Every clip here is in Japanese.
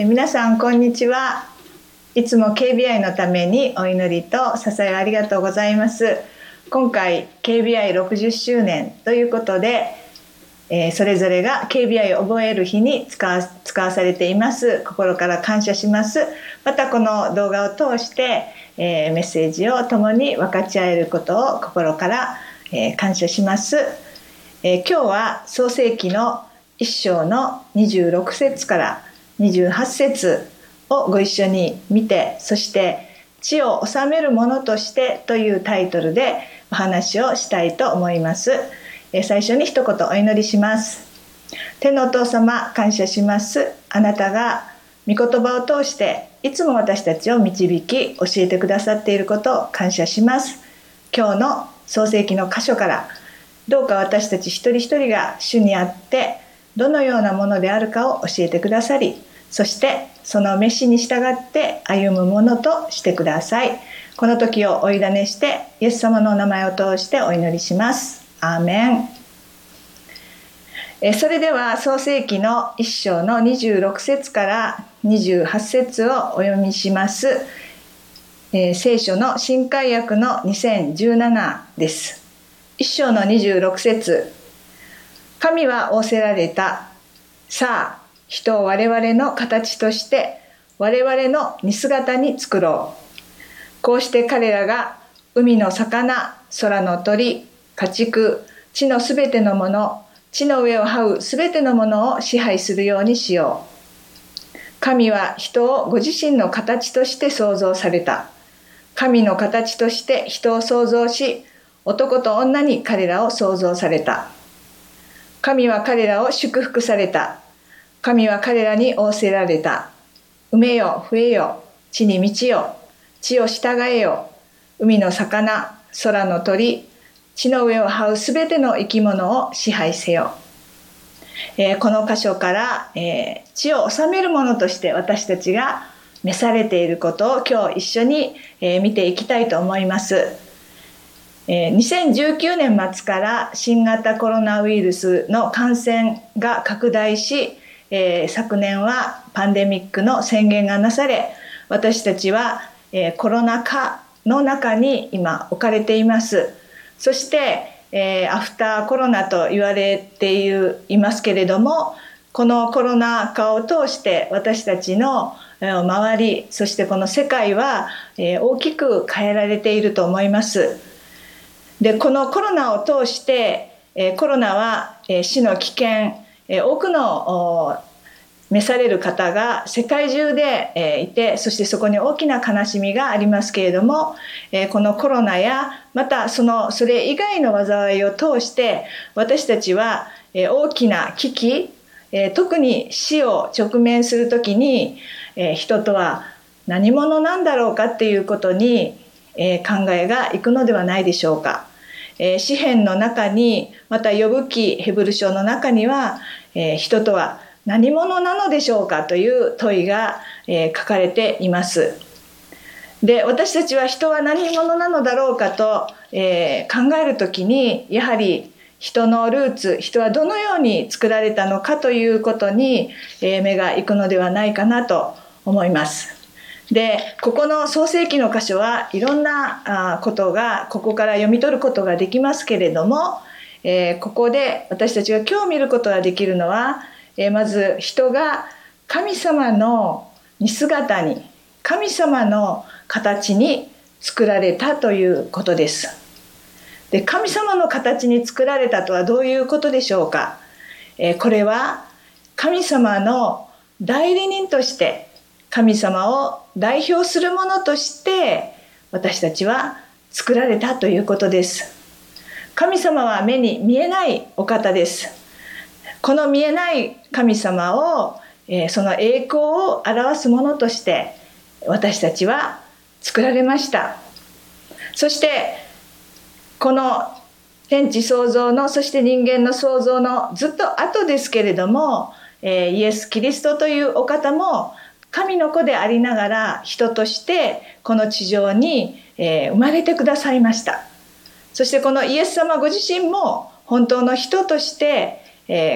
え皆さんこんにちは。いつも KBI のためにお祈りと支えありがとうございます。今回 KBI60 周年ということで、えー、それぞれが KBI を覚える日に使わ使わされています。心から感謝します。またこの動画を通して、えー、メッセージを共に分かち合えることを心から、えー、感謝します、え今日は創世記の1章の26節から28節をご一緒に見てそして「地を治めるものとして」というタイトルでお話をしたいと思います。最初に一言お祈りします。天のお父様感謝します。あなたが御言葉を通していつも私たちを導き教えてくださっていることを感謝します。今日の創世記の箇所からどうか私たち一人一人が主にあってどのようなものであるかを教えてくださりそしてその召しに従って歩むものとしてください。この時をお委ねしてイエス様のお名前を通してお祈りします。アーメン。えそれでは創世記の1章の26節から28節をお読みします、えー、聖書の新海訳の2017です。1章の26節。神は仰せられた。さあ人を我々の形として我々の似姿に作ろう。こうして彼らが海の魚空の鳥家畜地のすべてのもの地の上を這うすべてのものを支配するようにしよう。神は人をご自身の形として創造された。神の形として人を創造し男と女に彼らを創造された。神は彼らを祝福された。神は彼らに仰せられた。埋めよ、増えよ、地に満ちよ、地を従えよ、海の魚、空の鳥、地の上を這うすべての生き物を支配せよ。えー、この箇所から、えー、地を治めるものとして私たちが召されていることを今日一緒に、えー、見ていきたいと思います。え2019年末から新型コロナウイルスの感染が拡大しえー、昨年はパンデミックの宣言がなされ私たちは、えー、コロナ禍の中に今置かれていますそして、えー、アフターコロナと言われているいますけれどもこのコロナ禍を通して私たちの周りそしてこの世界は大きく変えられていると思います。でこのコロナを通してコロナは死の危険え多くの召される方が世界中でえいてそしてそこに大きな悲しみがありますけれどもえこのコロナやまたそのそれ以外の災いを通して私たちはえ大きな危機え特に死を直面する時にえ人とは何者なんだろうかっていうことにえ考えがいくのではないでしょうか。え詩篇の中にまた呼ぶ記ヘブル書の中にはえー、人とは何者なのでしょうか？という問いが、えー、書かれています。で私たちは人は何者なのだろうか？と、えー、考える時にやはり人のルーツ人はどのように作られたのか？ということに、えー、目が行くのではないかなと思います。でここの創世記の箇所はいろんなことがここから読み取ることができますけれどもえー、ここで私たちが今日見ることができるのは、えー、まず人が神様の似姿に神様の形に作られたということです。で神様の形に作られたとはどういうことでしょうか、えー、これは神様の代理人として神様を代表するものとして私たちは作られたということです。神様は目に見えないお方ですこの見えない神様を、え、その栄光を表すものとして私たちは作られましたそしてこの天地創造のそして人間の創造のずっと後ですけれども、え、イエス・キリストというお方も神の子でありながら人としてこの地上に、生まれてくださいました。そしてこのイエス様ご自身も本当の人として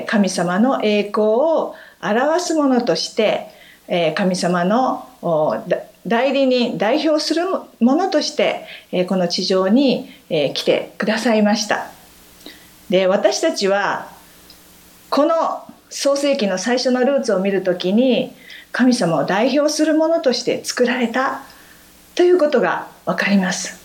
神様の栄光を表すものとして神様の代理人代表するものとしてこの地上に来てくださいました。で私たちはこの創世紀の最初のルーツを見る時に神様を代表するものとして作られたということが分かります。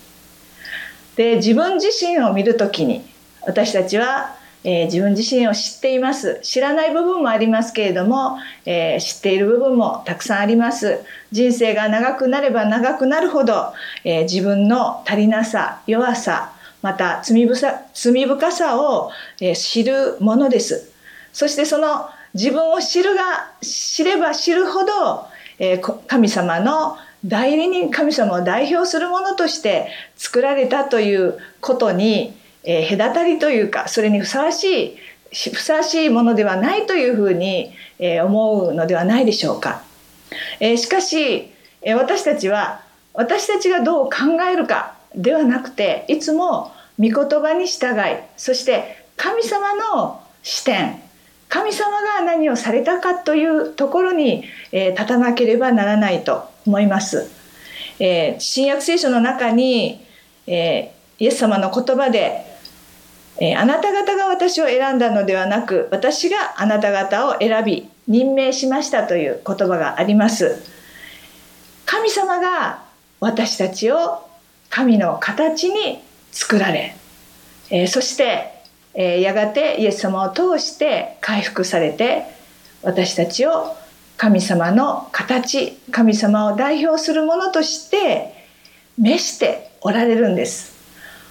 で自分自身を見る時に私たちはえー、自分自身を知っています。知らない部分もありますけれども、えー、知っている部分もたくさんあります。人生が長くなれば長くなるほど、えー、自分の足りなさ弱さまた罪深さを、え知るものです。そしてその自分を知るが知れば知るほど、え神様の代理人神様を代表するものとして作られたということにえー、隔たりというかそれにふさわしいふさわしいものではないというふうに、えー、思うのではないでしょうか。えー、しかし、え私たちは私たちがどう考えるかではなくていつも御言葉に従いそして神様の視点神様が何をされたかというところに、えー、立たなければならないと思います。えー、新約聖書の中に、えー、イエス様の言葉でえー、あなた方が私を選んだのではなく私があなた方を選び任命しましたという言葉があります神様が私たちを神の形に作られ、えー、そして、えー、やがてイエス様を通して回復されて私たちを神様の形神様を代表するものとして召しておられるんです。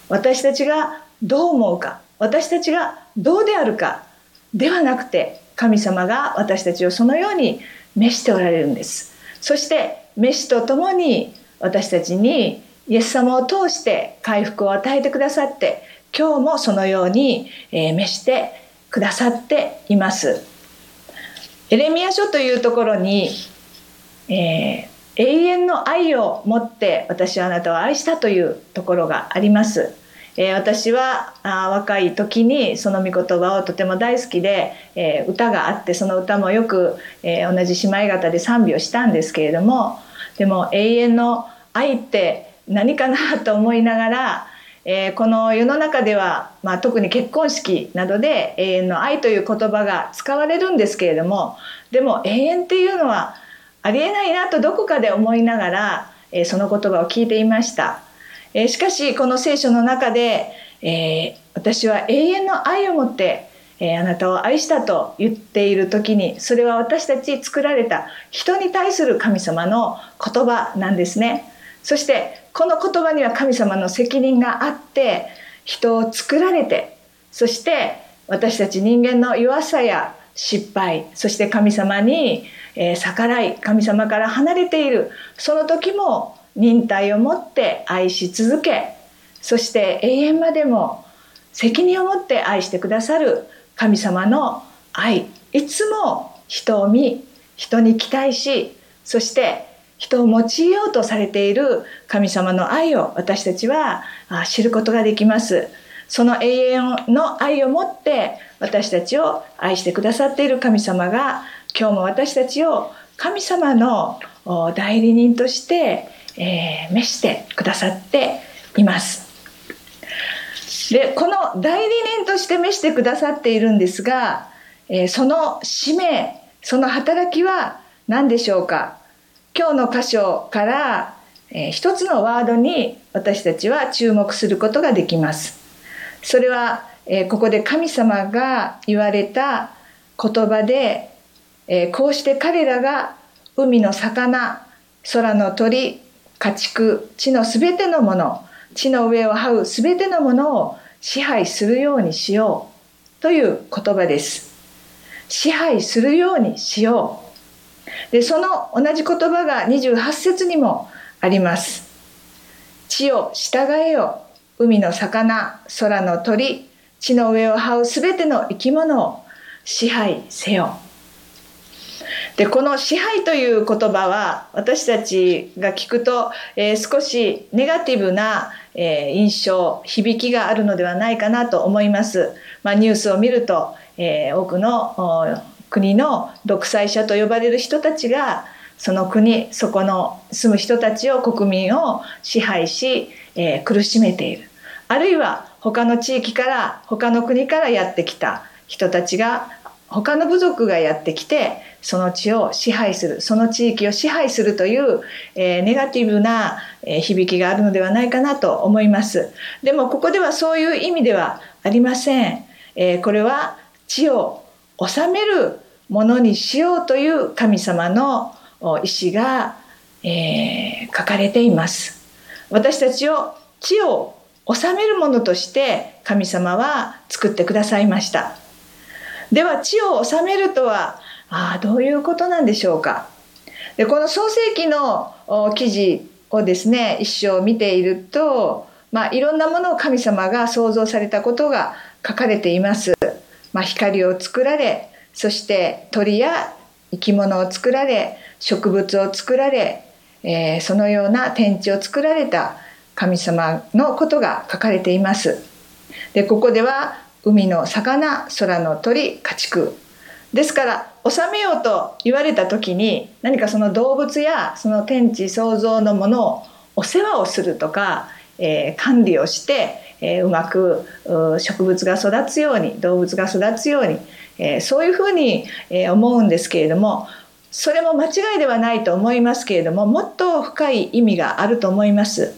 私たちがどう思うか私たちがどうであるかではなくて神様が私たちをそのように召しておられるんです。そして召しとともに私たちにイエス様を通して回復を与えてくださって今日もそのように召してくださっています。エレミア書というところに、えー、永遠の愛を持って私はあなたを愛したというところがあります。えー、私はあ若い時にその御言葉をとても大好きで、えー、歌があってその歌もよく、えー、同じ姉妹方で賛美をしたんですけれどもでも永遠の愛って何かなと思いながら、えー、この世の中では、まあ、特に結婚式などで永遠の愛という言葉が使われるんですけれどもでも永遠っていうのはありえないなとどこかで思いながら、えー、その言葉を聞いていました。えしかしこの聖書の中で、えー、私は永遠の愛を持って、え、あなたを愛したと言っている時にそれは私たち作られた人に対する神様の言葉なんですね。そしてこの言葉には神様の責任があって人を作られてそして私たち人間の弱さや失敗そして神様に逆らい神様から離れているその時も忍耐を持って愛し続けそして永遠までも責任を持って愛してくださる神様の愛。いつも人を見人に期待しそして人を用いようとされている神様の愛を私たちは知ることができますその永遠の愛を持って私たちを愛してくださっている神様が今日も私たちを神様の代理人としてえー、召してくださっています。でこの代理人として召してくださっているんですが、えー、その使命その働きは何でしょうか？今日の箇所から、えー、一つのワードに私たちは注目することができます。それは、えー、ここで神様が言われた言葉で、えー、こうして彼らが海の魚空の鳥家畜地のすべてのもの地の上を這うすべてのものを支配するようにしようという言葉です支配するようにしようでその同じ言葉が28節にもあります地を従えよ海の魚空の鳥地の上を這うすべての生き物を支配せよでこの支配という言葉は私たちが聞くと、えー、少しネガティブな、えー、印象響きがあるのではないかなと思います。まあ、ニュースを見ると、えー、多くの国の独裁者と呼ばれる人たちがその国そこの住む人たちを国民を支配し、えー、苦しめている。あるいは他の地域から他の国からやってきた人たちが他の部族がやってきてその地を支配するその地域を支配するという、えー、ネガティブな、えー、響きがあるのではないかなと思います。でもここではそういう意味ではありません、えー、これは地を治めるものにしようという神様の意志が、え書かれています。私たちを地を治めるものとして神様は作ってくださいました。では地を治めるとはあどういうことなんでしょうか。でこの創世記の記事をですね一生見ていると、まあ、いろんなものを神様が創造されたことが書かれています。まあ、光を作られそして鳥や生き物を作られ植物を作られ、えー、そのような天地を作られた神様のことが書かれています。でここでは海の魚空の鳥家畜ですから治めようと言われた時に何かその動物やその天地創造のものをお世話をするとか、えー、管理をして、え、うまく植物が育つように動物が育つように、え、そういうふうに、え思うんですけれどもそれも間違いではないと思いますけれどももっと深い意味があると思います。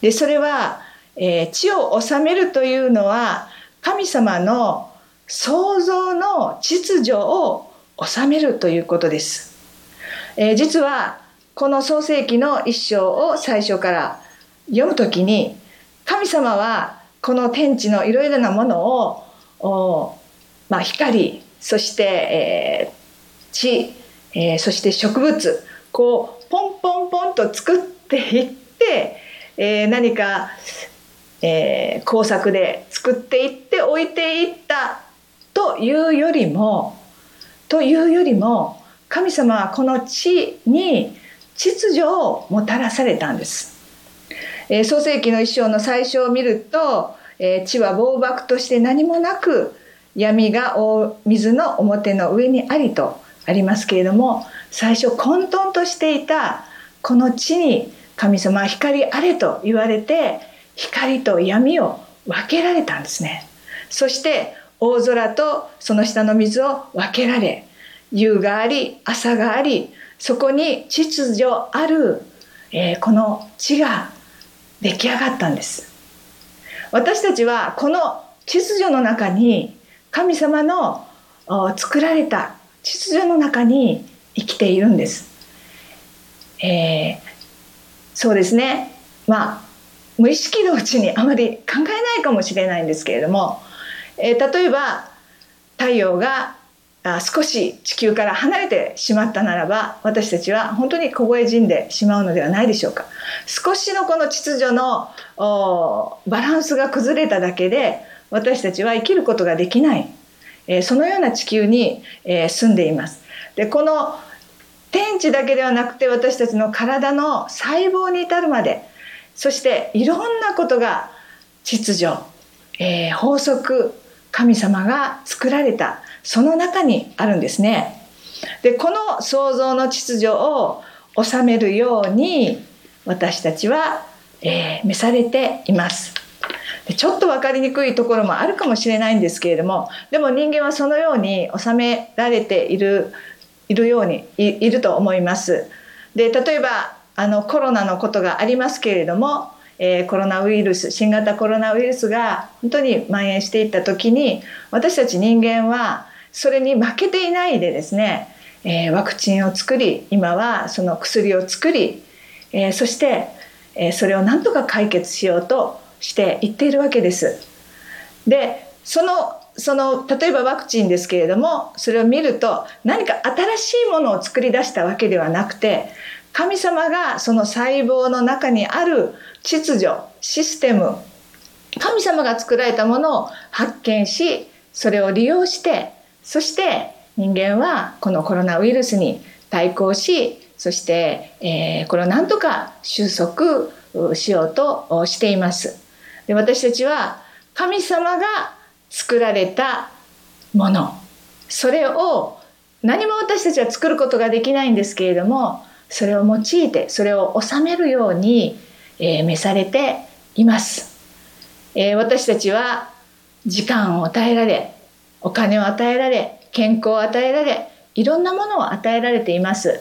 でそれは、え地を治めるというのは神様の創造の秩序を治めるということです。えー、実はこの創世記の一章を最初から読むときに神様はこの天地のいろいろなものをまあ、光そして、えー、地、えー、そして植物こうポンポンポンと作っていって、えー、何かえー、工作で作っていって置いていったというよりもというよりも神様はこの地に秩序をもたらされたんです。えー、創世記の一章の最初を見ると、えー、地は暴漠として何もなく闇が大水の表の上にありとありますけれども最初混沌としていたこの地に神様は光あれと言われて光と闇を分けられたんですね。そして大空とその下の水を分けられ夕があり朝がありそこに秩序ある、えー、この地が出来上がったんです。私たちはこの秩序の中に神様の作られた秩序の中に生きているんです、えー、そうですね。まあ無意識のうちにあまり考えないかもしれないんですけれども、えー、例えば太陽が少し地球から離れてしまったならば私たちは本当に凍え死んでしまうのではないでしょうか。少しのこの秩序のバランスが崩れただけで私たちは生きることができない、えー、そのような地球に、えー、住んでいます。でこの天地だけではなくて私たちの体の細胞に至るまでそしていろんなことが秩序、えー、法則神様が作られた。その中にあるんですね。でこの創造の秩序を収めるように私たちは、えー、召されています。でちょっと分かりにくいところもあるかもしれないんですけれどもでも人間はそのように収められているいるようにいると思います。で例えばあのコロナのことがありますけれども、えー、コロナウイルス新型コロナウイルスが本当に蔓延していった時に私たち人間はそれに負けていないでですね、えー、ワクチンを作り今はその薬を作り、えー、そして、えそれをなんとか解決しようとしていっているわけです。でそのその例えばワクチンですけれどもそれを見ると何か新しいものを作り出したわけではなくて神様がその細胞の中にある秩序システム神様が作られたものを発見しそれを利用してそして人間はこのコロナウイルスに対抗しそして、え、これをなんとか収束しようとしています。で私たちは神様が作られたものそれを何も私たちは作ることができないんですけれどもそれを用いてそれを収めるように、え、召されています、え、私たちは時間を与えられお金を与えられ健康を与えられいろんなものを与えられています、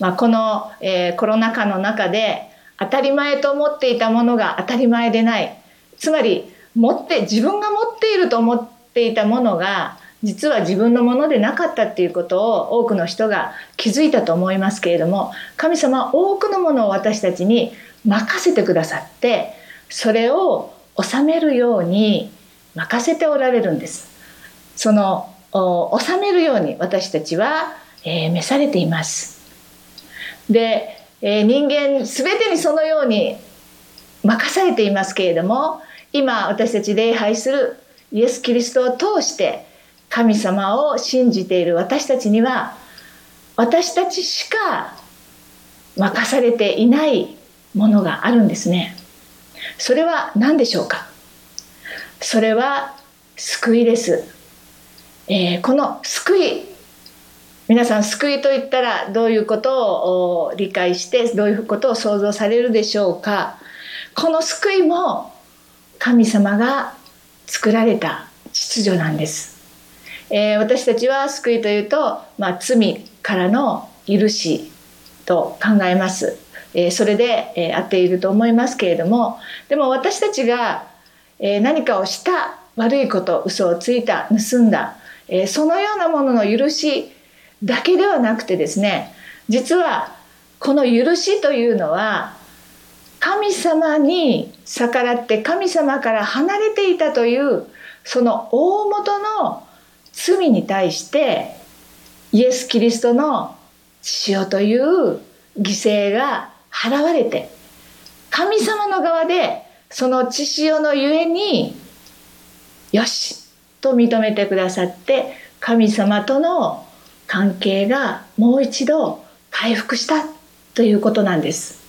まあ、この、えー、コロナ禍の中で当たり前と思っていたものが当たり前でないつまり持って自分が持っていると思っていたものが実は自分のものでなかったっていうことを多くの人が気づいたと思いますけれども神様は多くのものを私たちに任せてくださってそれを収めるように任せておられるんです。その収めるように私たちは、えー、召されています。で、えー、人間全てにそのように任されていますけれども今私たち礼拝するイエス・キリストを通して神様を信じている私たちには私たちしか任されていないものがあるんですね。それは何でしょうか？それは救いです。えー、この救い皆さん救いといったらどういうことを理解してどういうことを想像されるでしょうかこの救いも神様が作られた秩序なんです。えー、私たちは救いというと、まあ、罪からの許しと考えます。えー、それで、えー、合っていると思いますけれどもでも私たちが、えー、何かをした悪いこと嘘をついた盗んだ、え、そのようなものの許しだけではなくてですね実はこの許しというのは神様に逆らって神様から離れていたというその大元の罪に対してイエス・キリストの血潮という犠牲が払われて神様の側でその血潮のゆえによしと認めてくださって神様との関係がもう一度回復したということなんです。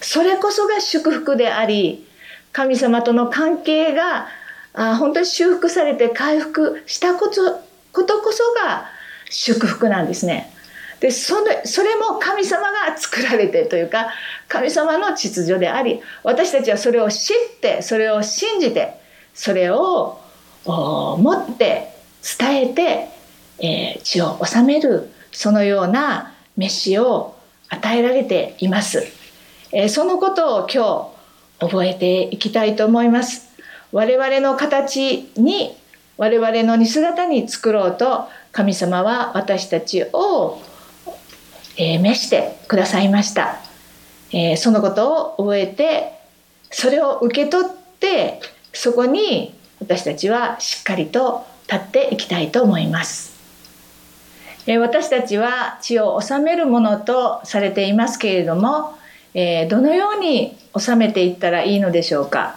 それこそが祝福であり神様との関係があ本当に修復されて回復したことことこそが祝福なんですね。でそれそれも神様が作られてというか神様の秩序であり私たちはそれを知ってそれを信じてそれを持って伝えて、えー、血を治めるそのような飯を与えられています、えー、そのことを今日覚えていきたいと思います。我々の形に我々の似姿に作ろうと神様は私たちを、えー、召してくださいました、えー、そのことを覚えてそれを受け取ってそこに私たちはしっかりと立っていきたいと思います。私たちは血を治めるものとされていますけれどもどのように治めていったらいいのでしょうか。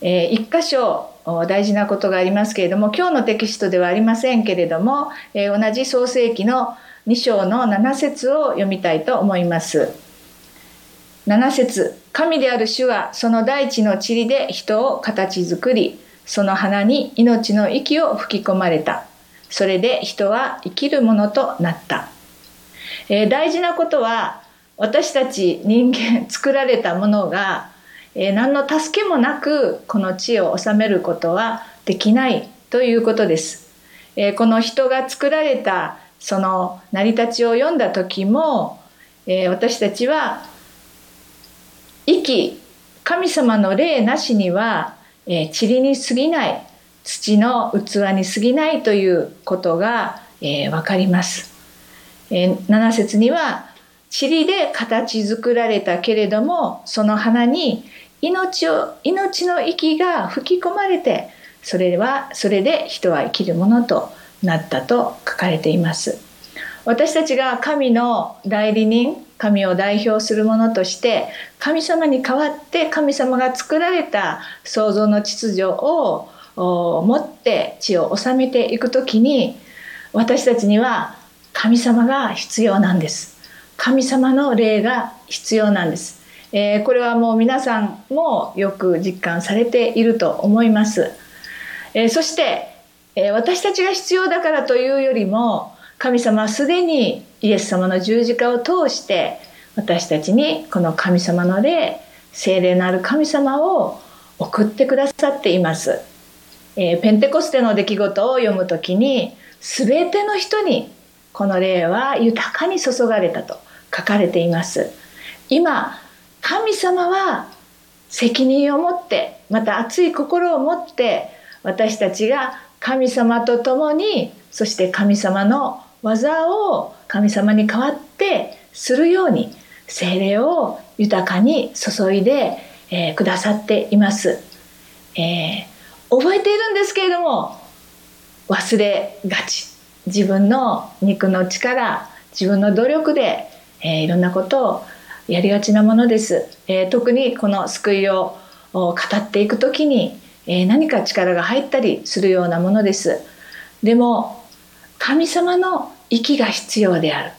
一箇所大事なことがありますけれども今日のテキストではありませんけれども同じ創世記の2章の7節を読みたいと思います。7節神である主はその大地の塵で人を形作りその花に命の息を吹き込まれたそれで人は生きるものとなった、えー、大事なことは私たち人間作られたものがえー、何の助けもなくこの地を治めることはできないということです。えー、この人が作られたその成り立ちを読んだ時も、えー、私たちは生き神様の霊なしには、えー、塵に過ぎない土の器に過ぎないということが、えー、分かります。えー、7節には塵で形作られたけれどもその花に命を命の息が吹き込まれてそれはそれで人は生きるものとなったと書かれています私たちが神の代理人神を代表するものとして神様に代わって神様が作られた創造の秩序を持って地を治めていく時に私たちには神様が必要なんです。神様の霊が必要なんです。えー、これはもう皆さんもよく実感されていると思います、えー、そして、えー、私たちが必要だからというよりも神様はすでにイエス様の十字架を通して私たちにこの神様の霊聖霊のある神様を送ってくださっています、えー、ペンテコステの出来事を読む時に全ての人にこの霊は豊かに注がれたと書かれています。今神様は責任を持ってまた熱い心を持って私たちが神様と共にそして神様の技を神様に代わってするように精霊を豊かに注いで、えー、くださっています、えー、覚えているんですけれども忘れがち。自分の肉の力自分の努力で、えー、いろんなことをやりがちなものです、え、特にこの救いを語っていく時に、え、何か力が入ったりするようなものです。でも神様の息が必要である。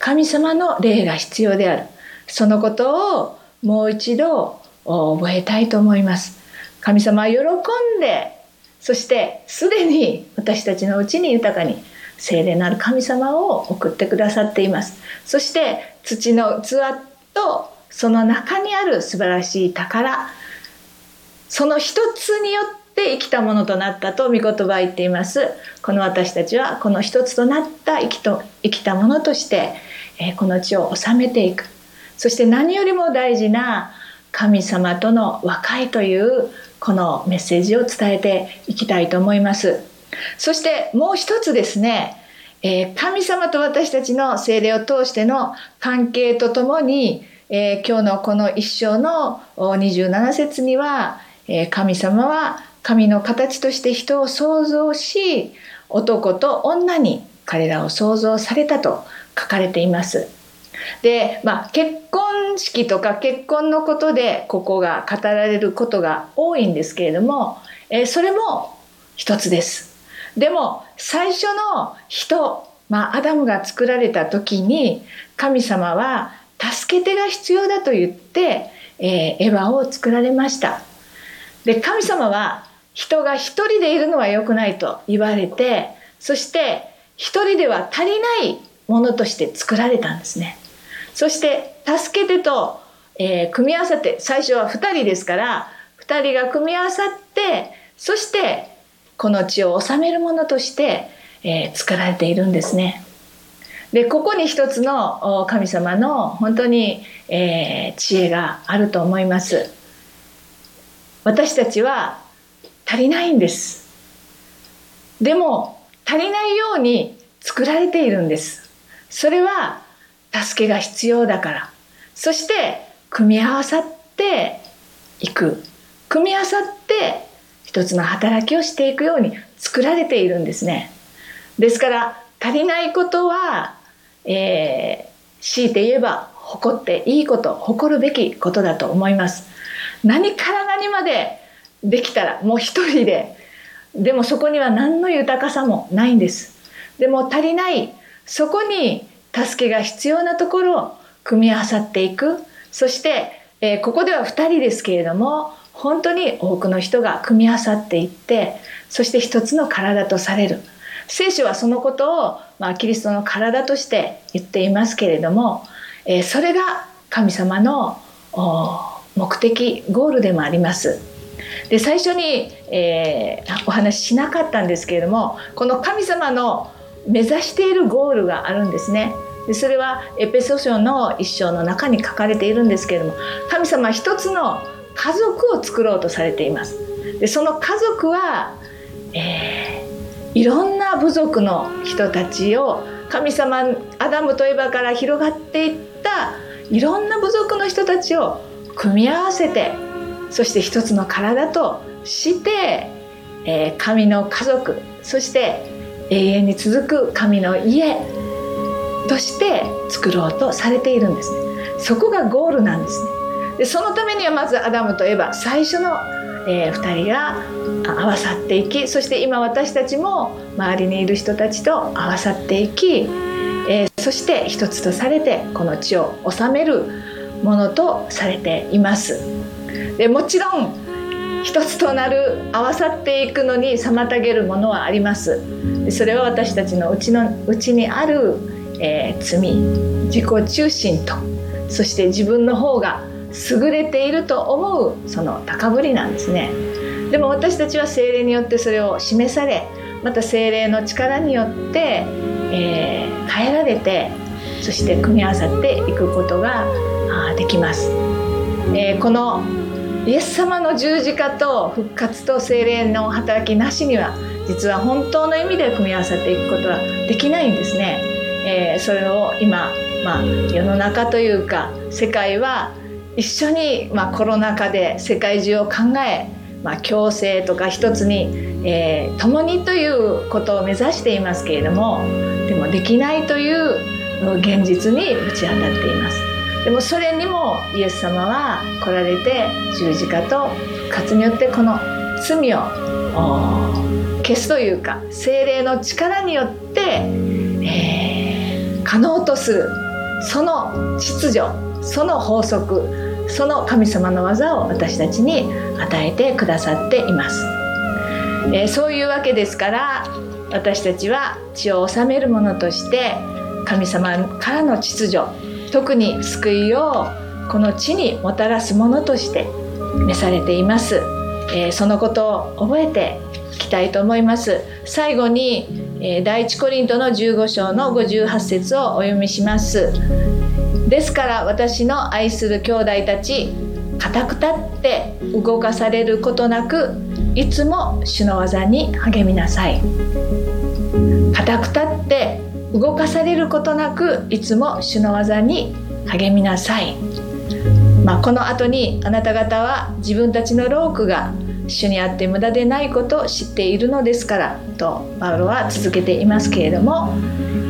神様の霊が必要である。そのことをもう一度覚えたいと思います。神様は喜んでそしてすでに私たちのうちに豊かに聖霊なる神様を送ってくださっています。そして土の器とその中にある素晴らしい宝その一つによって生きたものとなったと御言葉は言っています。この私たちはこの一つとなった生きと生きたものとして、この地を治めていく。そして何よりも大事な神様との和解というこのメッセージを伝えていきたいと思います。そしてもう一つですね神様と私たちの精霊を通しての関係とともに、今日のこの一章の27節には、神様は神の形として人を創造し男と女に彼らを創造されたと書かれています。で、まあ、結婚式とか結婚のことでここが語られることが多いんですけれども、えそれも一つです。でも最初の人、まあ、アダムが作られた時に神様は助け手が必要だと言って、えー、エヴァを作られましたで神様は人が一人でいるのは良くないと言われてそして一人では足りないものとして作られたんですねそして助けてと、えー、組み合わさって最初は2人ですから2人が組み合わさってそしてこの地を治めるものとして、えー、作られているんですね。でここに一つの神様の本当に、えー、知恵があると思います。私たちは足りないんです。でも足りないように作られているんです。それは助けが必要だから。そして組み合わさっていく。組み合わさって一つの働きをしていくように作られているんですね。ですから足りないことは、えー、強いて言えば誇っていいこと誇るべきことだと思います。何から何までできたらもう一人ででもそこには何の豊かさもないんです。でも足りないそこに助けが必要なところを組み合わさっていくそして、えー、ここでは2人ですけれども本当に多くの人が組み合わさっていってそして一つの体とされる聖書はそのことを、まあ、キリストの体として言っていますけれども、えー、それが神様の目的ゴールでもあります。で最初に、えー、お話ししなかったんですけれどもこの神様の目指しているゴールがあるんですね。でそれはエペソ書の一章の中に書かれているんですけれども神様は一つの家族を作ろうとされていますでその家族は、えー、いろんな部族の人たちを神様アダムとエバから広がっていったいろんな部族の人たちを組み合わせてそして一つの体として、えー、神の家族そして永遠に続く神の家として作ろうとされているんですねそこがゴールなんですねでそのためにはまずアダムとエバ最初の、えー、2人が合わさっていきそして今私たちも周りにいる人たちと合わさっていき、えー、そして一つとされてこの地を治めるものとされています。でもちろん一つとなる合わさっていくのに妨げるものはあります。それは私たちのうちのうちにある、えー、罪自己中心とそして自分の方が優れていると思うその高ぶりなんですね。でも私たちは精霊によってそれを示されまた精霊の力によって、えー、変えられてそして組み合わさっていくことができます、えー、このイエス様の十字架と復活と精霊の働きなしには実は本当の意味で組み合わさっていくことはできないんですね。えー、それを今、まあ、世の中というか世界は一緒に、まあ、コロナ禍で世界中を考え、まあ、共生とか一つに、えー、共にということを目指していますけれどもでもできないという現実にぶち当たっています。でもそれにもイエス様は来られて十字架と復活によってこの罪を消すというか精霊の力によって、えー、可能とするその秩序その法則その神様の技を私たちに与えてくださっています、えー、そういうわけですから私たちは血を治めるものとして神様からの秩序特に救いをこの地にもたらすものとして召されています、えー、そのことを覚えていきたいと思います。最後に、えー、第一コリントの15章の58節をお読みします。ですから私の愛する兄弟たち固く立って動かされることなくいつも主の技に励みなさい。固く立って動かされることなくいつも主の技に励みなさい、まあ、この後にあなた方は自分たちの労苦が主にあって無駄でないことを知っているのですからとパウロは続けていますけれども、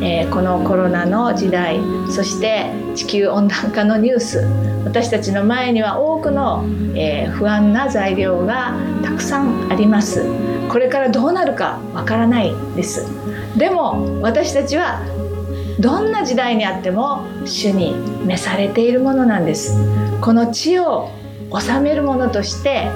えー、このコロナの時代そして地球温暖化のニュース私たちの前には多くの、えー、不安な材料がたくさんあります。これからどうなるかわからないです。でも私たちはどんな時代にあっても主に召されているものなんです。この地を治めるものとして、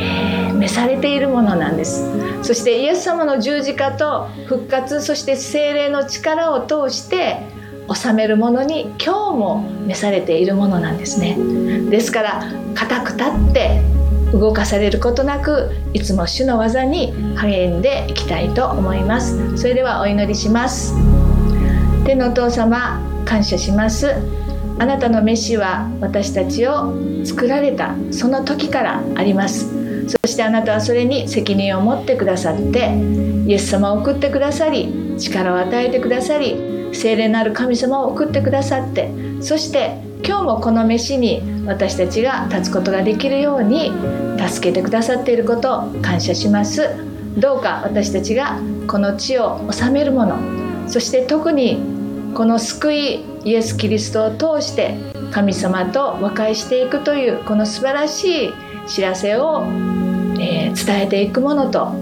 えー、召されているものなんです。そしてイエス様の十字架と復活そして精霊の力を通して治めるものに今日も召されているものなんですね。ですから固く立って動かされることなくいつも主の技に励んでいきたいと思います。それではお祈りします。天のお父様感謝します。あなたの飯は私たちを作られたその時からあります。そしてあなたはそれに責任を持ってくださってイエス様を送ってくださり力を与えてくださり聖霊なる神様を送ってくださってそして今日もこの飯に私たちが立つことができるように助けてくださっていることを感謝します。どうか私たちがこの地を治めるものそして特にこの救いイエス・キリストを通して神様と和解していくというこの素晴らしい知らせを、えー、伝えていくものと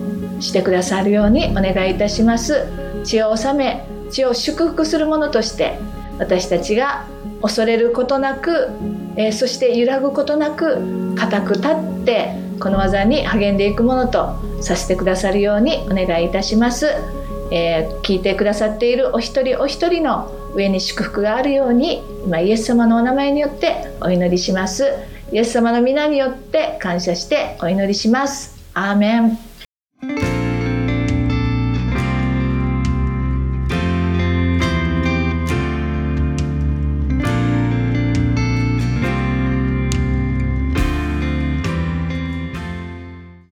してくださるようにお願いいたします。血を治め血を祝福するものとして私たちが恐れることなく、えー、そして揺らぐことなく固く立ってこの技に励んでいくものとさせてくださるようにお願いいたします、えー、聞いてくださっているお一人お一人の上に祝福があるように今イエス様のお名前によってお祈りします。イエス様の皆によって感謝してお祈りします。アーメン。